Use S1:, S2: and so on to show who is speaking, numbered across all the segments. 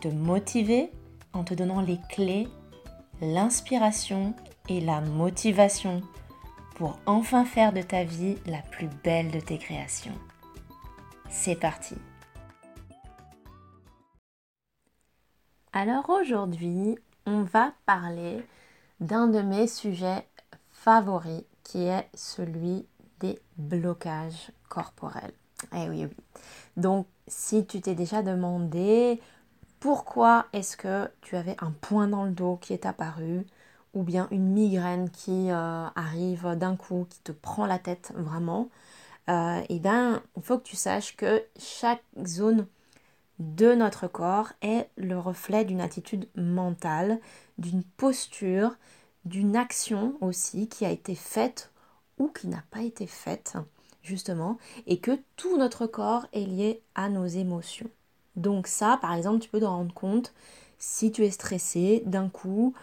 S1: te motiver en te donnant les clés, l'inspiration et la motivation pour enfin faire de ta vie la plus belle de tes créations. C'est parti Alors aujourd'hui, on va parler d'un de mes sujets favoris qui est celui des blocages corporels. Eh oui, oui. Donc, si tu t'es déjà demandé pourquoi est-ce que tu avais un point dans le dos qui est apparu, ou bien une migraine qui euh, arrive d'un coup, qui te prend la tête vraiment, euh, eh bien, il faut que tu saches que chaque zone de notre corps est le reflet d'une attitude mentale, d'une posture, d'une action aussi qui a été faite ou qui n'a pas été faite, justement, et que tout notre corps est lié à nos émotions. Donc ça, par exemple, tu peux te rendre compte si tu es stressé, d'un coup,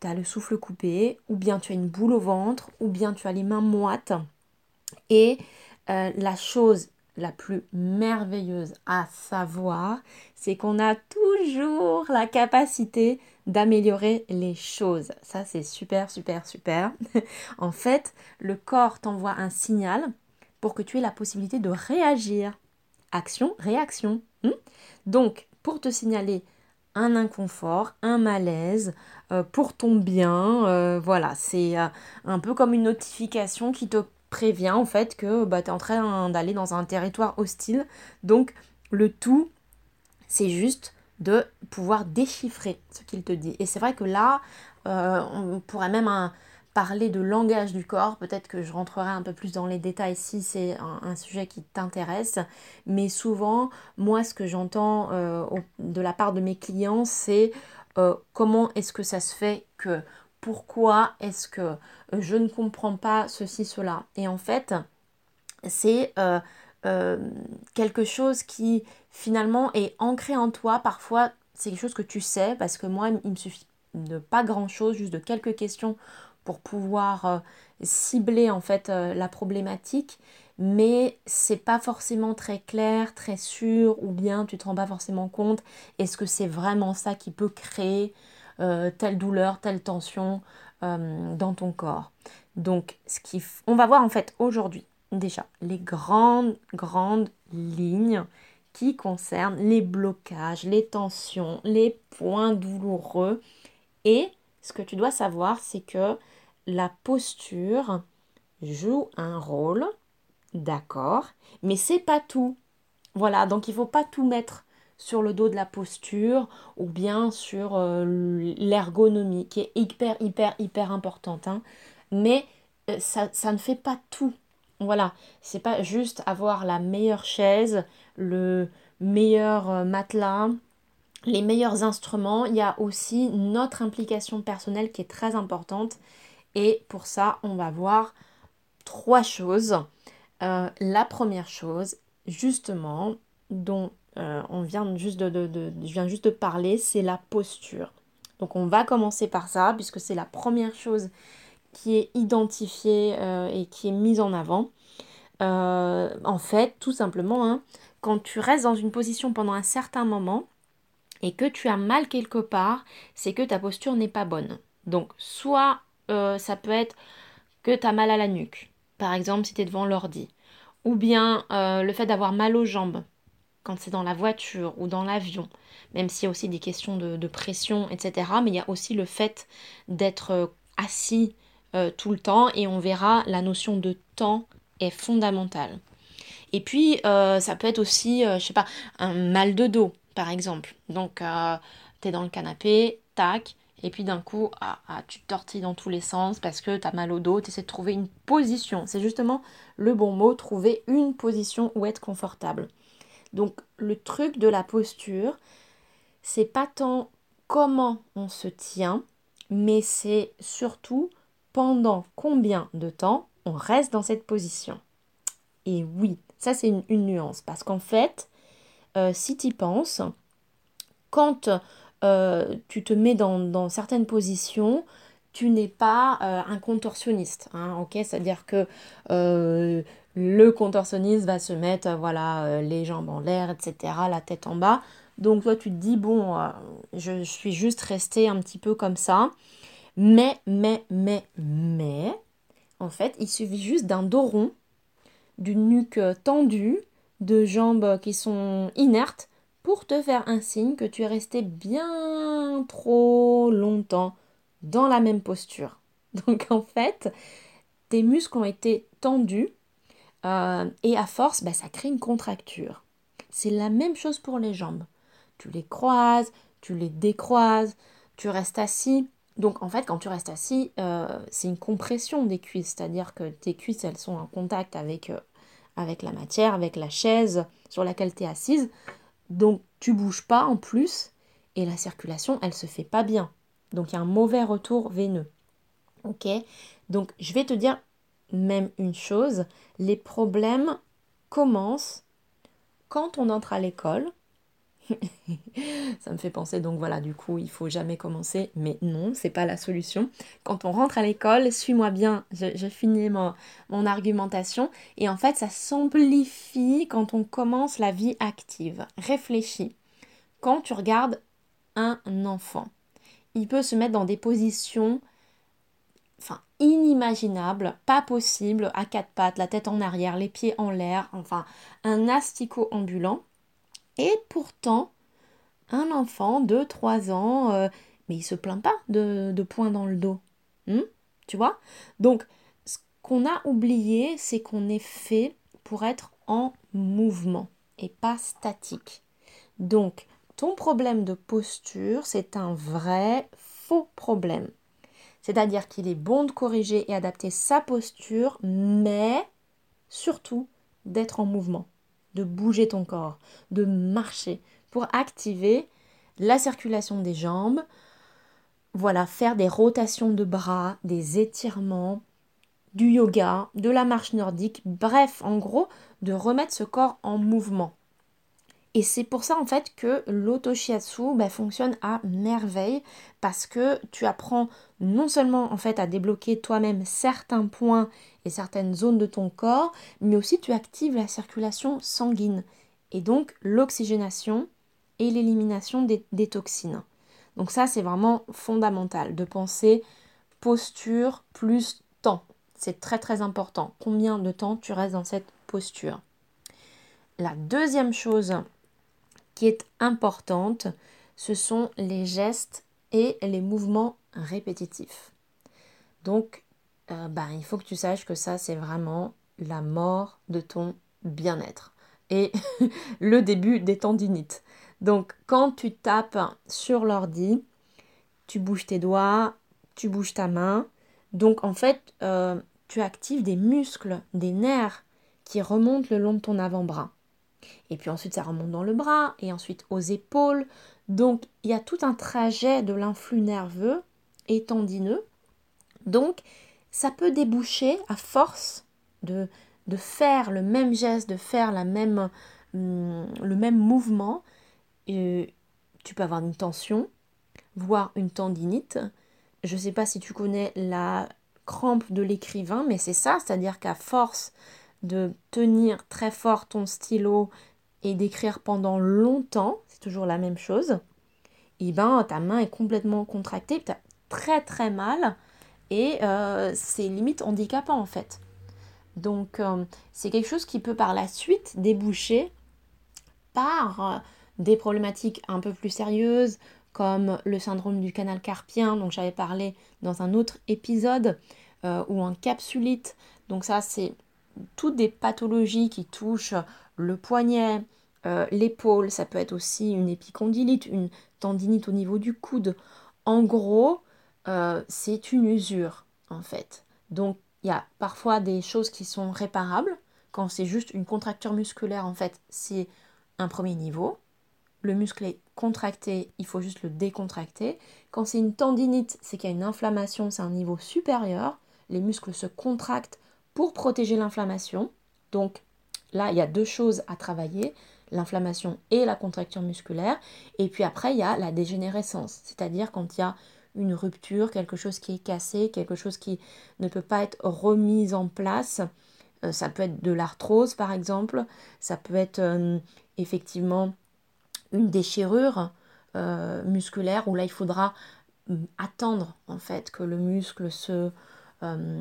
S1: tu as le souffle coupé, ou bien tu as une boule au ventre, ou bien tu as les mains moites. Et euh, la chose la plus merveilleuse à savoir, c'est qu'on a toujours la capacité d'améliorer les choses. Ça, c'est super, super, super. en fait, le corps t'envoie un signal pour que tu aies la possibilité de réagir. Action, réaction. Hmm? Donc, pour te signaler un inconfort, un malaise, euh, pour ton bien, euh, voilà, c'est euh, un peu comme une notification qui te prévient en fait que bah, tu es en train d'aller dans un territoire hostile. Donc, le tout, c'est juste de pouvoir déchiffrer ce qu'il te dit. Et c'est vrai que là, on pourrait même parler de langage du corps. Peut-être que je rentrerai un peu plus dans les détails si c'est un, sujet qui t'intéresse. Mais souvent, moi, ce que j'entends euh, de la part de mes clients, c'est euh, comment est-ce que ça se fait que pourquoi est-ce que je ne comprends pas ceci, cela. Et en fait, c'est quelque chose qui finalement est ancré en toi. Parfois, c'est quelque chose que tu sais, parce que moi, il me suffit de pas grand-chose, juste de quelques questions pour pouvoir euh, cibler en fait euh, la problématique, mais c'est pas forcément très clair, très sûr, ou bien tu te rends pas forcément compte. Est-ce que c'est vraiment ça qui peut créer euh, telle douleur, telle tension dans ton corps Donc, ce qui on va voir en fait aujourd'hui déjà les grandes grandes lignes qui concerne les blocages, les tensions, les points douloureux. Et ce que tu dois savoir, c'est que la posture joue un rôle, d'accord, mais c'est pas tout. Voilà, donc il faut pas tout mettre sur le dos de la posture ou bien sur euh, l'ergonomie qui est hyper hyper hyper importante. Hein. Mais euh, ça, ça ne fait pas tout. Voilà, c'est pas juste avoir la meilleure chaise, le meilleur euh, matelas, les meilleurs instruments. Il y a aussi notre implication personnelle qui est très importante. Et pour ça, on va voir trois choses. Euh, la première chose, justement, dont euh, on vient juste de, je viens juste de parler, c'est la posture. Donc on va commencer par ça, puisque c'est la première chose qui est identifiée et qui est mise en avant. en fait, tout simplement, hein, quand tu restes dans une position pendant un certain moment et que tu as mal quelque part, c'est que ta posture n'est pas bonne. Donc, soit euh, ça peut être que tu as mal à la nuque, par exemple si tu es devant l'ordi, ou bien euh, le fait d'avoir mal aux jambes quand c'est dans la voiture ou dans l'avion, même s'il y a aussi des questions de, pression, etc. Mais il y a aussi le fait d'être euh, assis tout le temps et on verra la notion de temps est fondamentale. Et puis, ça peut être aussi, euh, je sais pas, un mal de dos, par exemple. Donc, euh, tu es dans le canapé, tac, et puis d'un coup, ah, ah, tu tortilles dans tous les sens parce que tu as mal au dos, tu essaies de trouver une position. C'est justement le bon mot, trouver une position où être confortable. Donc, le truc de la posture, c'est pas tant comment on se tient, mais c'est surtout pendant combien de temps on reste dans cette position. Et oui, ça c'est une, nuance, parce qu'en fait, si tu y penses, quand euh, tu te mets dans, certaines positions, tu n'es pas euh, un contorsionniste, hein, C'est-à-dire que le contorsionniste va se mettre, voilà, les jambes en l'air, etc., la tête en bas. Donc toi, tu te dis, bon, je suis juste resté un petit peu comme ça. Mais, mais, mais, mais, en fait, il suffit juste d'un dos rond, d'une nuque tendue, de jambes qui sont inertes pour te faire un signe que tu es resté bien trop longtemps dans la même posture. Donc en fait, tes muscles ont été tendus euh, et à force, bah, ça crée une contracture. C'est la même chose pour les jambes. Tu les croises, tu les décroises, tu restes assis. Donc en fait, quand tu restes assis, euh, c'est une compression des cuisses, c'est-à-dire que tes cuisses, elles sont en contact avec, euh, avec la matière, avec la chaise sur laquelle tu es assise. Donc tu bouges pas en plus et la circulation, elle se fait pas bien. Donc il y a un mauvais retour veineux. Ok? Donc je vais te dire même une chose, les problèmes commencent quand on entre à l'école ça me fait penser, donc voilà, du coup, il faut jamais commencer, mais non, c'est pas la solution. Quand on rentre à l'école, suis-moi bien, je, finis mon, argumentation, et en fait, ça s'amplifie quand on commence la vie active. Réfléchis. Quand tu regardes un enfant, il peut se mettre dans des positions enfin inimaginables, pas possible, à quatre pattes, la tête en arrière, les pieds en l'air, enfin un asticot ambulant. Et pourtant, un enfant de 3 ans, euh, mais il se plaint pas de, de points dans le dos. Hmm? tu vois? Donc, ce qu'on a oublié, c'est qu'on est fait pour être en mouvement et pas statique. Donc, ton problème de posture, c'est un vrai faux problème. C'est-à-dire qu'il est bon de corriger et adapter sa posture, mais surtout d'être en mouvement de bouger ton corps, de marcher pour activer la circulation des jambes. Voilà, faire des rotations de bras, des étirements, du yoga, de la marche nordique, bref, en gros, de remettre ce corps en mouvement. Et c'est pour ça en fait que l'autoshiatsu bah, fonctionne à merveille parce que tu apprends non seulement en fait à débloquer toi-même certains points et certaines zones de ton corps, mais aussi tu actives la circulation sanguine et donc l'oxygénation et l'élimination des, des toxines. Donc ça c'est vraiment fondamental de penser posture plus temps. C'est très très important. Combien de temps tu restes dans cette posture? La deuxième chose est importante, ce sont les gestes et les mouvements répétitifs. Donc, euh, ben, il faut que tu saches que ça, c'est vraiment la mort de ton bien-être et le début des tendinites. Donc, quand tu tapes sur l'ordi, tu bouges tes doigts, tu bouges ta main. Donc, en fait, euh, tu actives des muscles, des nerfs qui remontent le long de ton avant-bras. Et puis ensuite, ça remonte dans le bras et ensuite aux épaules. Donc, il y a tout un trajet de l'influx nerveux et tendineux. Donc, ça peut déboucher à force de, de faire le même geste, de faire la même, hum, le même mouvement. tu peux avoir une tension, voire une tendinite. Je ne sais pas si tu connais la crampe de l'écrivain, mais c'est ça, c'est-à-dire qu'à force de tenir très fort ton stylo et d'écrire pendant longtemps, c'est toujours la même chose, et eh ben ta main est complètement contractée, tu très très mal et euh, c'est limite handicapant en fait. Donc euh, c'est quelque chose qui peut par la suite déboucher par euh, des problématiques un peu plus sérieuses comme le syndrome du canal carpien dont j'avais parlé dans un autre épisode ou un capsulite. Donc ça c'est toutes des pathologies qui touchent le poignet, euh, l'épaule, ça peut être aussi une épicondylite, une tendinite au niveau du coude. En gros, euh, c'est une usure en fait. Donc il y a parfois des choses qui sont réparables. Quand c'est juste une contracture musculaire, en fait, c'est un premier niveau. le muscle est contracté, il faut juste le décontracter. Quand c'est une tendinite, c'est qu'il y a une inflammation, c'est un niveau supérieur. Les muscles se contractent pour protéger l'inflammation. Donc là, il y a deux choses à travailler, l'inflammation et la contracture musculaire. Et puis après, il y a la dégénérescence, c'est-à-dire quand il y a une rupture, quelque chose qui est cassé, quelque chose qui ne peut pas être remis en place. Euh, ça peut être de l'arthrose par exemple, ça peut être euh, effectivement une déchirure euh, musculaire où là il faudra mm, attendre en fait que le muscle se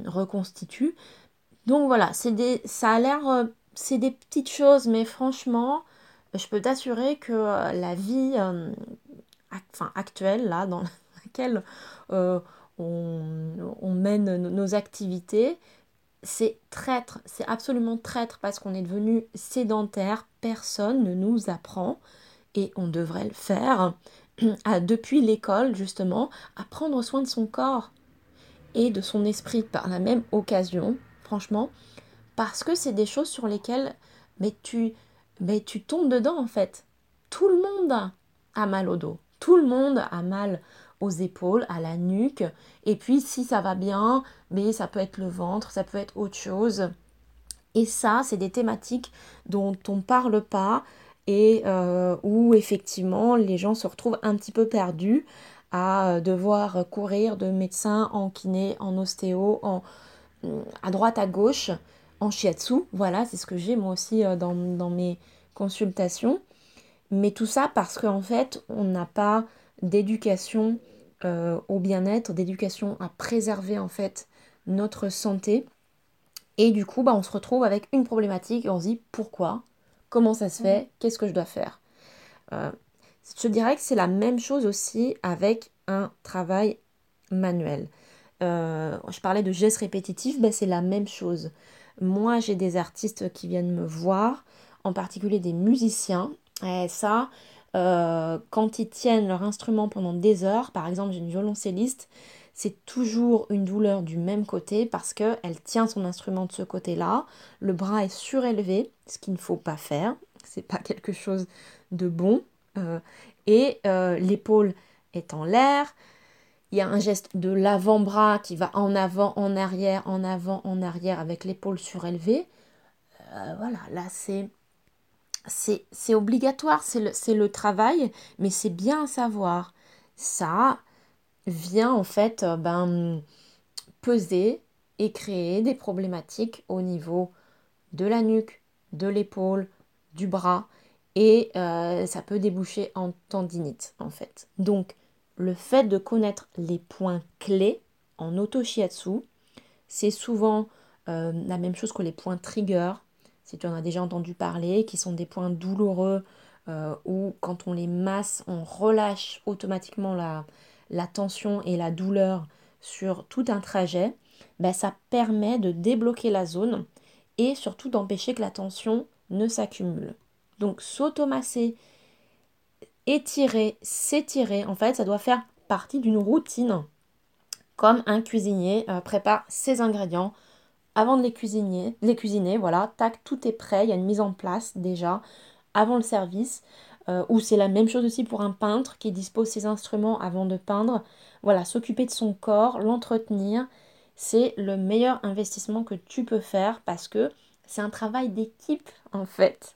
S1: reconstitue. Donc voilà, c'est des, ça a l'air, c'est des petites choses, mais franchement, je peux t'assurer que la vie enfin, actuelle, là, dans laquelle on, on, mène nos activités, c'est traître, c'est absolument traître parce qu'on est devenu sédentaire, personne ne nous apprend et on devrait le faire depuis l'école justement à prendre soin de son corps et de son esprit par la même occasion, franchement, parce que c'est des choses sur lesquelles mais tu, mais tu tombes dedans en fait. Tout le monde a mal au dos, tout le monde a mal aux épaules, à la nuque. Et puis si ça va bien, mais ça peut être le ventre, ça peut être autre chose. Et ça, c'est des thématiques dont on ne parle pas et euh, où effectivement les gens se retrouvent un petit peu perdus à devoir courir de médecin en kiné, en ostéo, en, à droite, à gauche, en shiatsu. Voilà, c'est ce que j'ai moi aussi euh, dans, dans mes consultations. Mais tout ça parce qu'en fait, on n'a pas d'éducation euh, au bien-être, d'éducation à préserver en fait notre santé. Et du coup, bah, on se retrouve avec une problématique et on se dit pourquoi, comment ça se fait, qu'est-ce que je dois faire? Euh, je dirais que c'est la même chose aussi avec un travail manuel. Euh, je parlais de gestes répétitifs, bah, c'est la même chose. Moi, j'ai des artistes qui viennent me voir, en particulier des musiciens. Et ça, euh, quand ils tiennent leur instrument pendant des heures, par exemple j'ai une violoncelliste, c'est toujours une douleur du même côté parce qu'elle tient son instrument de ce côté-là, le bras est surélevé, ce qu'il ne faut pas faire, c'est pas quelque chose de bon, euh, et l'épaule est en l'air, il y a un geste de l'avant-bras qui va en avant, en arrière, en avant, en arrière avec l'épaule surélevée. voilà, là c'est c'est obligatoire, c'est le, le, travail, mais c'est bien à savoir. Ça vient en fait euh, ben, peser et créer des problématiques au niveau de la nuque, de l'épaule, du bras, et euh, ça peut déboucher en tendinite en fait. Donc le fait de connaître les points clés en auto-shiatsu, c'est souvent euh, la même chose que les points trigger, si tu en as déjà entendu parler, qui sont des points douloureux euh, où quand on les masse, on relâche automatiquement la, tension et la douleur sur tout un trajet, ben, ça permet de débloquer la zone et surtout d'empêcher que la tension ne s'accumule. Donc s'automasser, étirer, s'étirer, en fait, ça doit faire partie d'une routine, comme un cuisinier euh, prépare ses ingrédients avant de les cuisiner, les cuisiner, voilà, tac, tout est prêt, il y a une mise en place déjà avant le service. Euh, ou c'est la même chose aussi pour un peintre qui dispose ses instruments avant de peindre. Voilà, s'occuper de son corps, l'entretenir, c'est le meilleur investissement que tu peux faire parce que c'est un travail d'équipe en fait.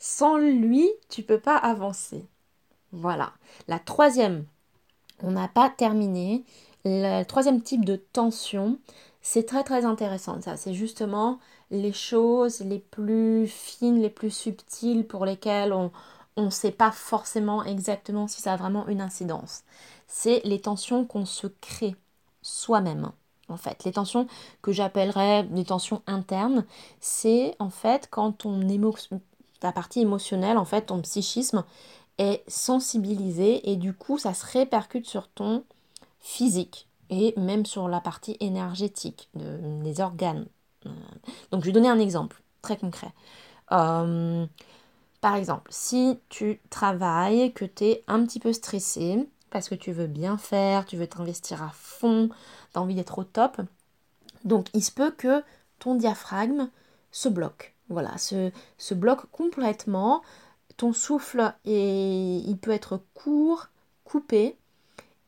S1: Sans lui, tu peux pas avancer. Voilà. La troisième, on n'a pas terminé. Le troisième type de tension, c'est très très intéressant ça. C'est justement les choses les plus fines, les plus subtiles pour lesquelles on ne sait pas forcément exactement si ça a vraiment une incidence. C'est les tensions qu'on se crée soi-même. En fait, les tensions que j'appellerais des tensions internes, c'est en fait quand ton ta partie émotionnelle, en fait, ton psychisme est sensibilisé et du coup ça se répercute sur ton physique et même sur la partie énergétique des organes. Euh, donc je vais donner un exemple très concret. Euh, par exemple, si tu travailles, que tu es un petit peu stressé, parce que tu veux bien faire, tu veux t'investir à fond, tu as envie d'être au top, donc il se peut que ton diaphragme se bloque. Voilà, se, se bloque complètement. Ton souffle et il peut être court, coupé,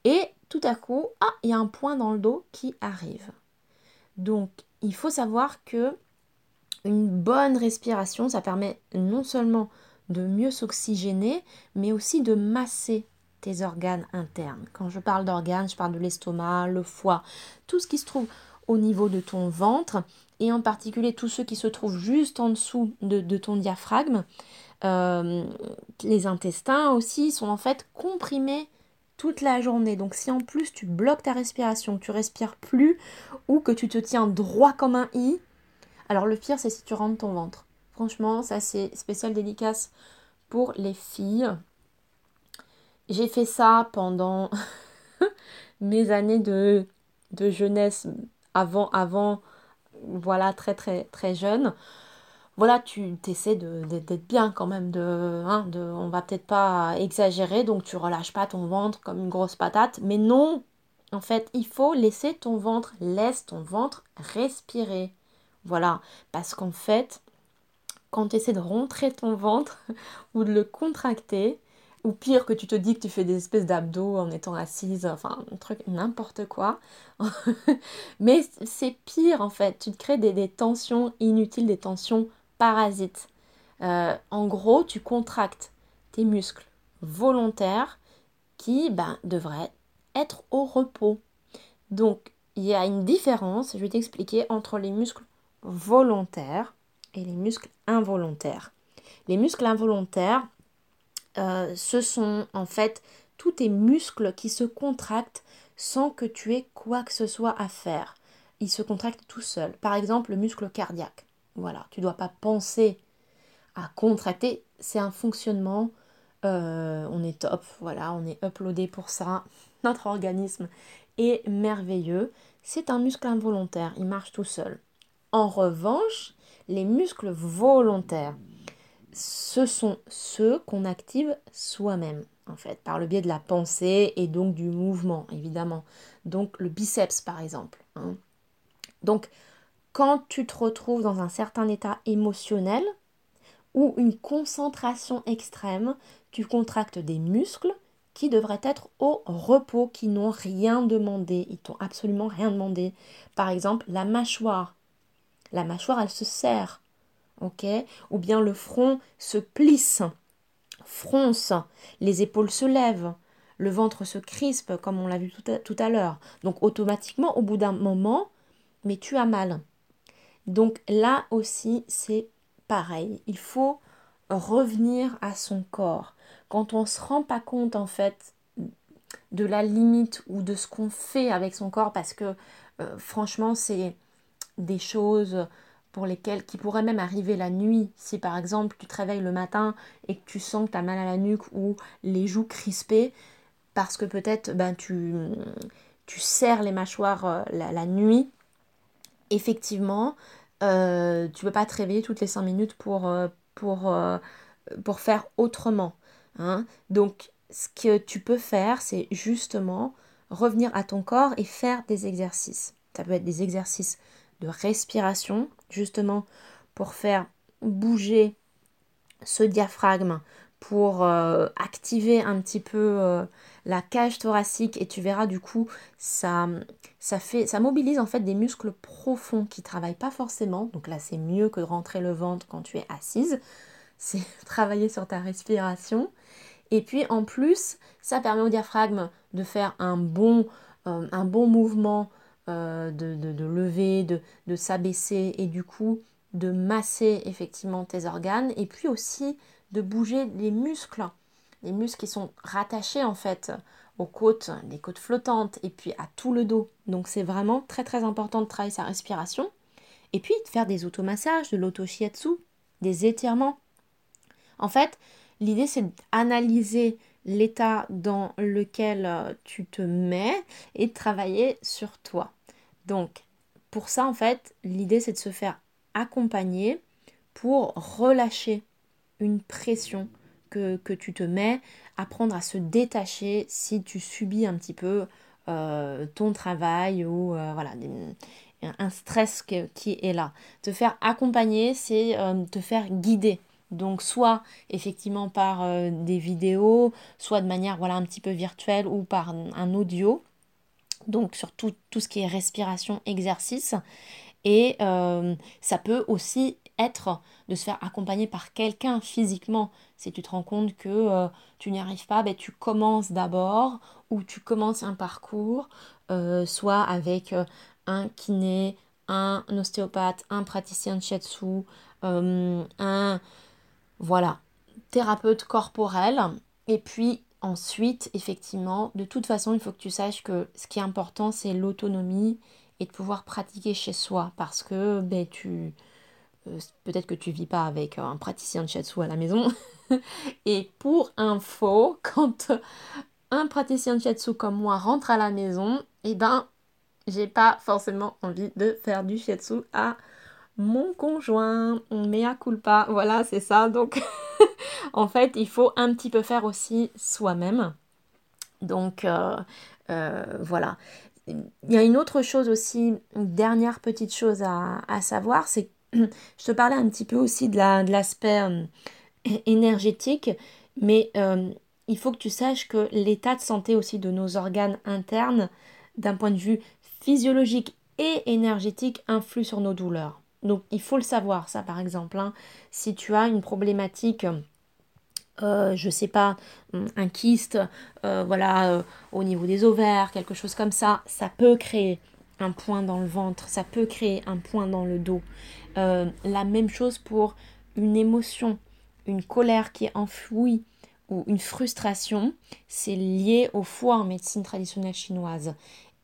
S1: et tout à coup, ah, il y a un point dans le dos qui arrive. Donc, il faut savoir que une bonne respiration, ça permet non seulement de mieux s'oxygéner, mais aussi de masser tes organes internes. Quand je parle d'organes, je parle de l'estomac, le foie, tout ce qui se trouve au niveau de ton ventre, et en particulier tous ceux qui se trouvent juste en dessous de, ton diaphragme. Euh, les intestins aussi sont en fait comprimés toute la journée. Donc si en plus tu bloques ta respiration, que tu respires plus ou que tu te tiens droit comme un i, alors le pire c'est si tu rentres ton ventre. Franchement, ça c'est spécial dédicace pour les filles. J'ai fait ça pendant mes années de, de jeunesse avant avant voilà très très très jeune voilà, tu essaies d'être bien quand même, de, hein, de on va peut-être pas exagérer, donc tu relâches pas ton ventre comme une grosse patate, mais non, en fait, il faut laisser ton ventre, laisse ton ventre respirer. Voilà, parce qu'en fait, quand tu essaies de rentrer ton ventre ou de le contracter, ou pire que tu te dis que tu fais des espèces d'abdos en étant assise, enfin un truc n'importe quoi. Mais c'est pire en fait, tu te crées des, des tensions inutiles, des tensions parasite. Euh, en gros, tu contractes tes muscles volontaires qui ben, devraient être au repos. Donc, il y a une différence, je vais t'expliquer, entre les muscles volontaires et les muscles involontaires. Les muscles involontaires, euh, ce sont en fait tous tes muscles qui se contractent sans que tu aies quoi que ce soit à faire. Ils se contractent tout seuls. Par exemple, le muscle cardiaque. Voilà, tu ne dois pas penser à contracter. C'est un fonctionnement. Euh, on est top, voilà, on est uploadé pour ça. Notre organisme est merveilleux. C'est un muscle involontaire, il marche tout seul. En revanche, les muscles volontaires, ce sont ceux qu'on active soi-même, en fait, par le biais de la pensée et donc du mouvement, évidemment. Donc le biceps, par exemple. Hein. Donc, quand tu te retrouves dans un certain état émotionnel ou une concentration extrême, tu contractes des muscles qui devraient être au repos, qui n'ont rien demandé, ils t'ont absolument rien demandé. Par exemple, la mâchoire. La mâchoire, elle se serre, ok? Ou bien le front se plisse, fronce, les épaules se lèvent, le ventre se crispe, comme on l'a vu tout à, tout à l'heure. Donc automatiquement, au bout d'un moment, mais tu as mal. Donc là aussi, c'est pareil. Il faut revenir à son corps. Quand on ne se rend pas compte, en fait, de la limite ou de ce qu'on fait avec son corps, parce que euh, franchement, c'est des choses pour lesquelles qui pourraient même arriver la nuit. Si par exemple tu te réveilles le matin et que tu sens que tu as mal à la nuque ou les joues crispées, parce que peut-être ben, tu, tu serres les mâchoires euh, la nuit, effectivement, euh, tu ne peux pas te réveiller toutes les 5 minutes pour, euh, euh, pour faire autrement. Hein. Donc, ce que tu peux faire, c'est justement revenir à ton corps et faire des exercices. Ça peut être des exercices de respiration, justement pour faire bouger ce diaphragme, pour activer un petit peu la cage thoracique et tu verras du coup ça, ça, fait, ça mobilise en fait des muscles profonds qui travaillent pas forcément. Donc là c'est mieux que de rentrer le ventre quand tu es assise. C'est travailler sur ta respiration. Et puis en plus ça permet au diaphragme de faire un bon, euh, un bon mouvement euh, de, de, lever, de, de s'abaisser et du coup de masser effectivement tes organes et puis aussi de bouger les muscles les muscles qui sont rattachés en fait aux côtes, les côtes flottantes et puis à tout le dos. Donc c'est vraiment très très important de travailler sa respiration. Et puis de faire des automassages, de l'auto-shiatsu, des étirements. En fait, l'idée c'est d'analyser l'état dans lequel euh, tu te mets et de travailler sur toi. Donc pour ça en fait, l'idée c'est de se faire accompagner pour relâcher une pression que, tu te mets, apprendre à se détacher si tu subis un petit peu euh, ton travail ou euh, voilà, un stress qui est là. Te faire accompagner, c'est euh, te faire guider Donc soit effectivement par des vidéos, soit de manière voilà un petit peu virtuelle ou par un audio. Donc sur tout, ce qui est respiration, exercice. Et ça peut aussi être de se faire accompagner par quelqu'un physiquement. Si tu te rends compte que euh, tu n'y arrives pas, ben, tu commences d'abord ou tu commences un parcours, soit avec un kiné, un ostéopathe, un praticien de shiatsu, un voilà, thérapeute corporel. Et puis ensuite, effectivement, de toute façon, il faut que tu saches que ce qui est important, c'est l'autonomie et de pouvoir pratiquer chez soi. Parce que ben, tu. Euh, peut-être que tu vis pas avec un praticien de shiatsu à la maison. et pour info, quand un praticien de shiatsu comme moi rentre à la maison, eh ben, j'ai pas forcément envie de faire du shiatsu à mon conjoint, on mea culpa, voilà, c'est ça. Donc, en fait, il faut un petit peu faire aussi soi-même. Donc, euh, euh, voilà. Il y a une autre chose aussi, dernière petite chose à, savoir, c'est que je te parlais un petit peu aussi de l'aspect euh, énergétique, mais il faut que tu saches que l'état de santé aussi de nos organes internes, d'un point de vue physiologique et énergétique, influe sur nos douleurs. Donc il faut le savoir, ça par exemple. Hein. Si tu as une problématique, euh, je sais pas, un kyste, euh, voilà, euh, au niveau des ovaires, quelque chose comme ça, ça peut créer un point dans le ventre, ça peut créer un point dans le dos. Euh, la même chose pour une émotion, une colère qui est enfouie ou une frustration, c'est lié au foie en médecine traditionnelle chinoise.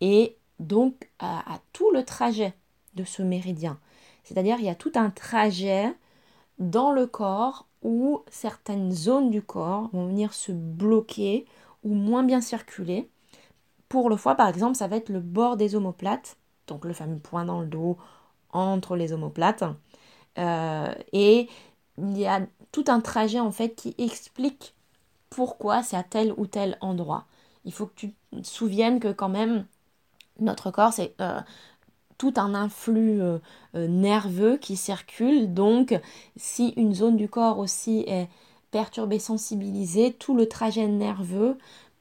S1: Et donc à tout le trajet de ce méridien. C'est-à-dire il y a tout un trajet dans le corps où certaines zones du corps vont venir se bloquer ou moins bien circuler. Pour le foie, par exemple, ça va être le bord des omoplates, donc le fameux point dans le dos entre les omoplates. Euh, et il y a tout un trajet en fait qui explique pourquoi c'est à tel ou tel endroit. Il faut que tu te souviennes que quand même notre corps c'est euh, tout un influx euh, nerveux qui circule. Donc, si une zone du corps aussi est perturbée, sensibilisée, tout le trajet nerveux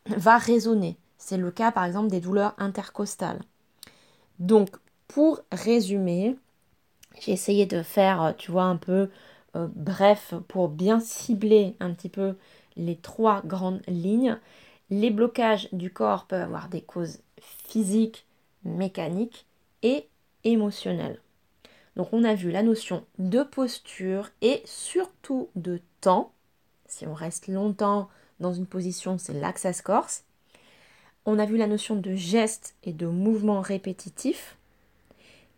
S1: va résonner. C'est le cas par exemple des douleurs intercostales. Donc, pour résumer, j'ai essayé de faire, tu vois, un peu euh, bref pour bien cibler un petit peu les trois grandes lignes. Les blocages du corps peuvent avoir des causes physiques, mécaniques et émotionnel. Donc on a vu la notion de posture et surtout de temps. Si on reste longtemps dans une position, c'est l'axas corse. On a vu la notion de geste et de mouvement répétitif.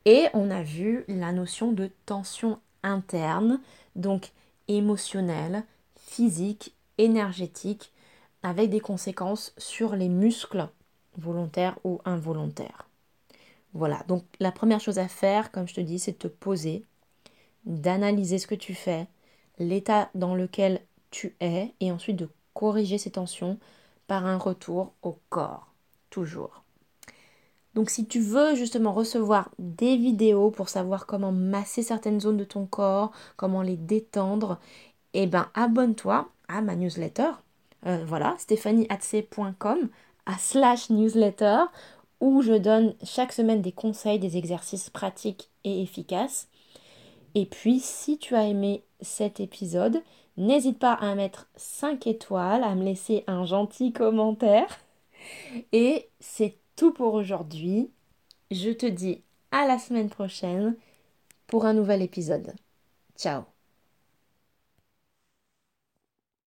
S1: Et on a vu la notion de tension interne, donc émotionnelle, physique, énergétique, avec des conséquences sur les muscles volontaires ou involontaires. Voilà, donc la première chose à faire, comme je te dis, c'est de te poser, d'analyser ce que tu fais, l'état dans lequel tu es, et ensuite de corriger ces tensions par un retour au corps, toujours. Donc si tu veux justement recevoir des vidéos pour savoir comment masser certaines zones de ton corps, comment les détendre, eh ben abonne-toi à ma newsletter. Euh, voilà, stéphanieatc.com à slash newsletter où je donne chaque semaine des conseils, des exercices pratiques et efficaces. Et puis, si tu as aimé cet épisode, n'hésite pas à mettre 5 étoiles, à me laisser un gentil commentaire. Et c'est pour aujourd'hui. Je te dis à la semaine prochaine pour un nouvel épisode. Ciao